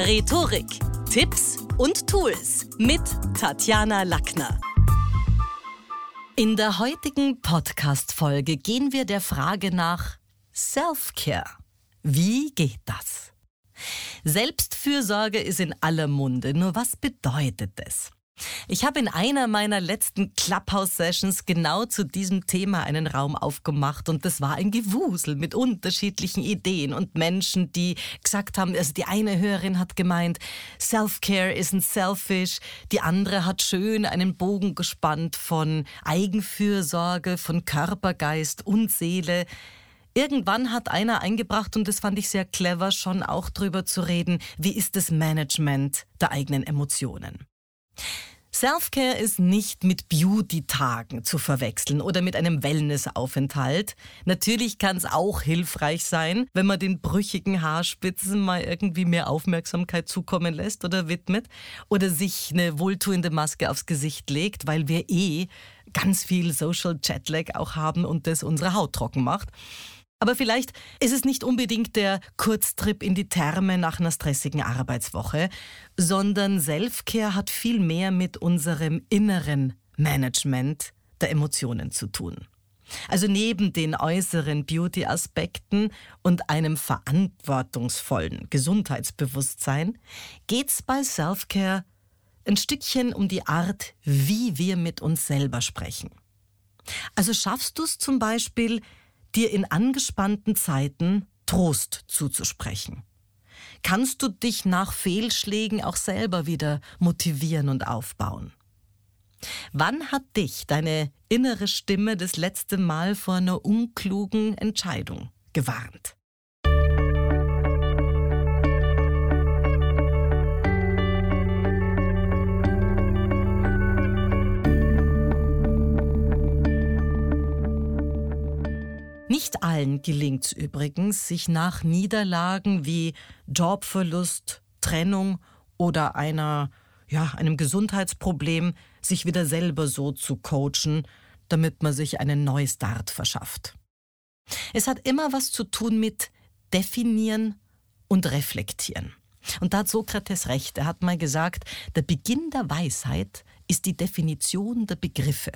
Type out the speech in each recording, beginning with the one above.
Rhetorik, Tipps und Tools mit Tatjana Lackner. In der heutigen Podcast-Folge gehen wir der Frage nach Self-Care. Wie geht das? Selbstfürsorge ist in aller Munde, nur was bedeutet es? Ich habe in einer meiner letzten Clubhouse-Sessions genau zu diesem Thema einen Raum aufgemacht und das war ein Gewusel mit unterschiedlichen Ideen und Menschen, die gesagt haben, also die eine Hörerin hat gemeint, Self-Care isn't selfish, die andere hat schön einen Bogen gespannt von Eigenfürsorge, von Körper, Geist und Seele. Irgendwann hat einer eingebracht, und das fand ich sehr clever, schon auch drüber zu reden, wie ist das Management der eigenen Emotionen. Selfcare ist nicht mit Beauty-Tagen zu verwechseln oder mit einem Wellnessaufenthalt. Natürlich kann es auch hilfreich sein, wenn man den brüchigen Haarspitzen mal irgendwie mehr Aufmerksamkeit zukommen lässt oder widmet oder sich eine wohltuende Maske aufs Gesicht legt, weil wir eh ganz viel Social Jetlag auch haben und das unsere Haut trocken macht. Aber vielleicht ist es nicht unbedingt der Kurztrip in die Therme nach einer stressigen Arbeitswoche, sondern Selfcare hat viel mehr mit unserem inneren Management der Emotionen zu tun. Also neben den äußeren Beauty-Aspekten und einem verantwortungsvollen Gesundheitsbewusstsein geht's bei Selfcare ein Stückchen um die Art, wie wir mit uns selber sprechen. Also schaffst du es zum Beispiel, dir in angespannten Zeiten Trost zuzusprechen? Kannst du dich nach Fehlschlägen auch selber wieder motivieren und aufbauen? Wann hat dich deine innere Stimme das letzte Mal vor einer unklugen Entscheidung gewarnt? Nicht allen gelingt es übrigens, sich nach Niederlagen wie Jobverlust, Trennung oder einer, ja, einem Gesundheitsproblem sich wieder selber so zu coachen, damit man sich einen Neustart verschafft. Es hat immer was zu tun mit definieren und reflektieren. Und da hat Sokrates recht. Er hat mal gesagt, der Beginn der Weisheit ist die Definition der Begriffe.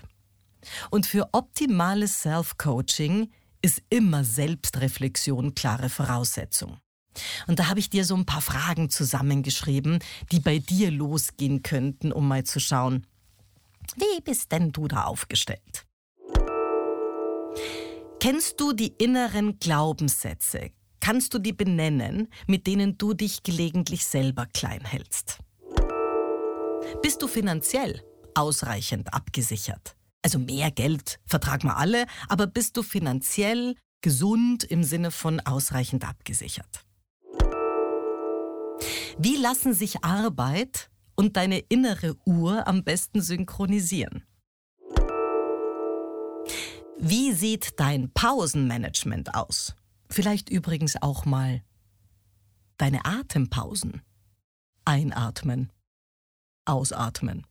Und für optimales Self-Coaching ist immer Selbstreflexion klare Voraussetzung. Und da habe ich dir so ein paar Fragen zusammengeschrieben, die bei dir losgehen könnten, um mal zu schauen, wie bist denn du da aufgestellt? Kennst du die inneren Glaubenssätze? Kannst du die benennen, mit denen du dich gelegentlich selber klein hältst? Bist du finanziell ausreichend abgesichert? Also mehr Geld vertragen wir alle, aber bist du finanziell gesund im Sinne von ausreichend abgesichert? Wie lassen sich Arbeit und deine innere Uhr am besten synchronisieren? Wie sieht dein Pausenmanagement aus? Vielleicht übrigens auch mal deine Atempausen. Einatmen, ausatmen.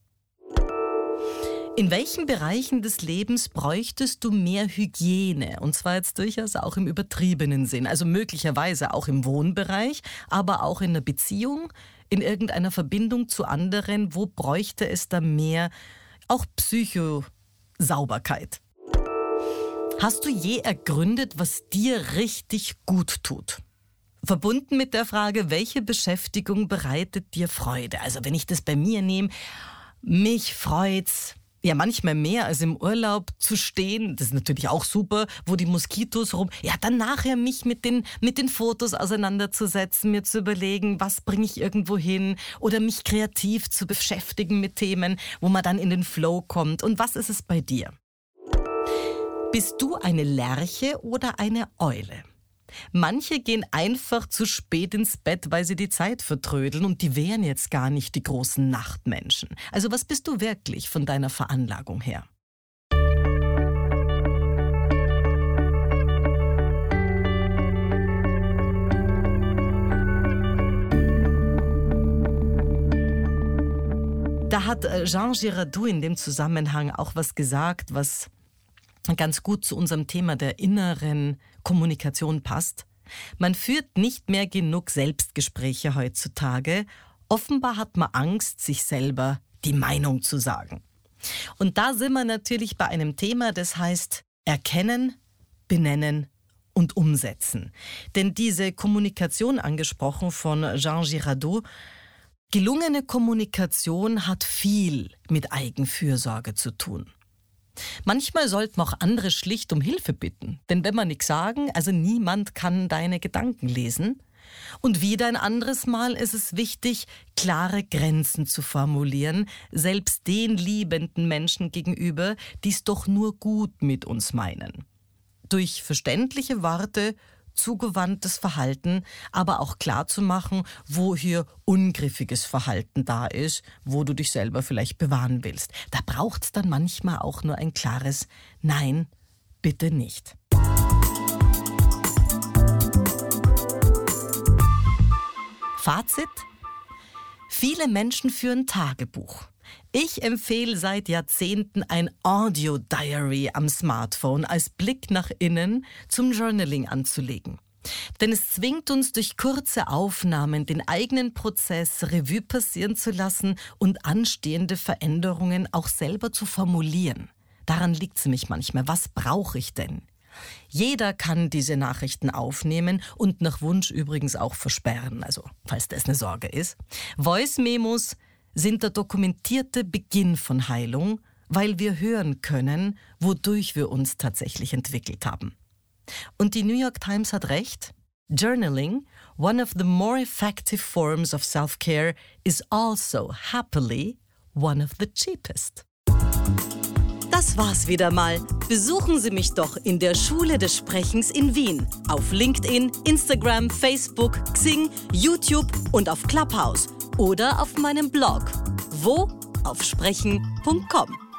In welchen Bereichen des Lebens bräuchtest du mehr Hygiene? Und zwar jetzt durchaus auch im übertriebenen Sinn. Also möglicherweise auch im Wohnbereich, aber auch in der Beziehung, in irgendeiner Verbindung zu anderen. Wo bräuchte es da mehr auch Psychosauberkeit? Hast du je ergründet, was dir richtig gut tut? Verbunden mit der Frage, welche Beschäftigung bereitet dir Freude? Also wenn ich das bei mir nehme, mich freut's, ja manchmal mehr als im Urlaub zu stehen. Das ist natürlich auch super, wo die Moskitos rum. Ja, dann nachher mich mit den, mit den Fotos auseinanderzusetzen, mir zu überlegen, was bringe ich irgendwo hin oder mich kreativ zu beschäftigen mit Themen, wo man dann in den Flow kommt. Und was ist es bei dir? Bist du eine Lerche oder eine Eule? Manche gehen einfach zu spät ins Bett, weil sie die Zeit vertrödeln und die wären jetzt gar nicht die großen Nachtmenschen. Also was bist du wirklich von deiner Veranlagung her? Da hat äh, Jean Girardot in dem Zusammenhang auch was gesagt, was ganz gut zu unserem Thema der inneren Kommunikation passt. Man führt nicht mehr genug Selbstgespräche heutzutage. Offenbar hat man Angst, sich selber die Meinung zu sagen. Und da sind wir natürlich bei einem Thema, das heißt erkennen, benennen und umsetzen. Denn diese Kommunikation angesprochen von Jean Girardot, gelungene Kommunikation hat viel mit Eigenfürsorge zu tun. Manchmal sollten auch andere schlicht um Hilfe bitten. Denn wenn wir nichts sagen, also niemand kann deine Gedanken lesen. Und wieder ein anderes Mal ist es wichtig, klare Grenzen zu formulieren, selbst den liebenden Menschen gegenüber, die es doch nur gut mit uns meinen. Durch verständliche Worte zugewandtes Verhalten, aber auch klar zu machen, wo hier ungriffiges Verhalten da ist, wo du dich selber vielleicht bewahren willst. Da braucht es dann manchmal auch nur ein klares Nein, bitte nicht. Fazit? Viele Menschen führen Tagebuch. Ich empfehle seit Jahrzehnten ein Audio Diary am Smartphone als Blick nach innen zum Journaling anzulegen. Denn es zwingt uns durch kurze Aufnahmen den eigenen Prozess Revue passieren zu lassen und anstehende Veränderungen auch selber zu formulieren. Daran liegt es nämlich manchmal. Was brauche ich denn? Jeder kann diese Nachrichten aufnehmen und nach Wunsch übrigens auch versperren, also falls das eine Sorge ist. Voice Memos sind der dokumentierte Beginn von Heilung, weil wir hören können, wodurch wir uns tatsächlich entwickelt haben. Und die New York Times hat recht. Journaling, one of the more effective forms of self-care, is also happily one of the cheapest. Das war's wieder mal. Besuchen Sie mich doch in der Schule des Sprechens in Wien. Auf LinkedIn, Instagram, Facebook, Xing, YouTube und auf Clubhouse oder auf meinem Blog. Wo? Auf sprechen.com.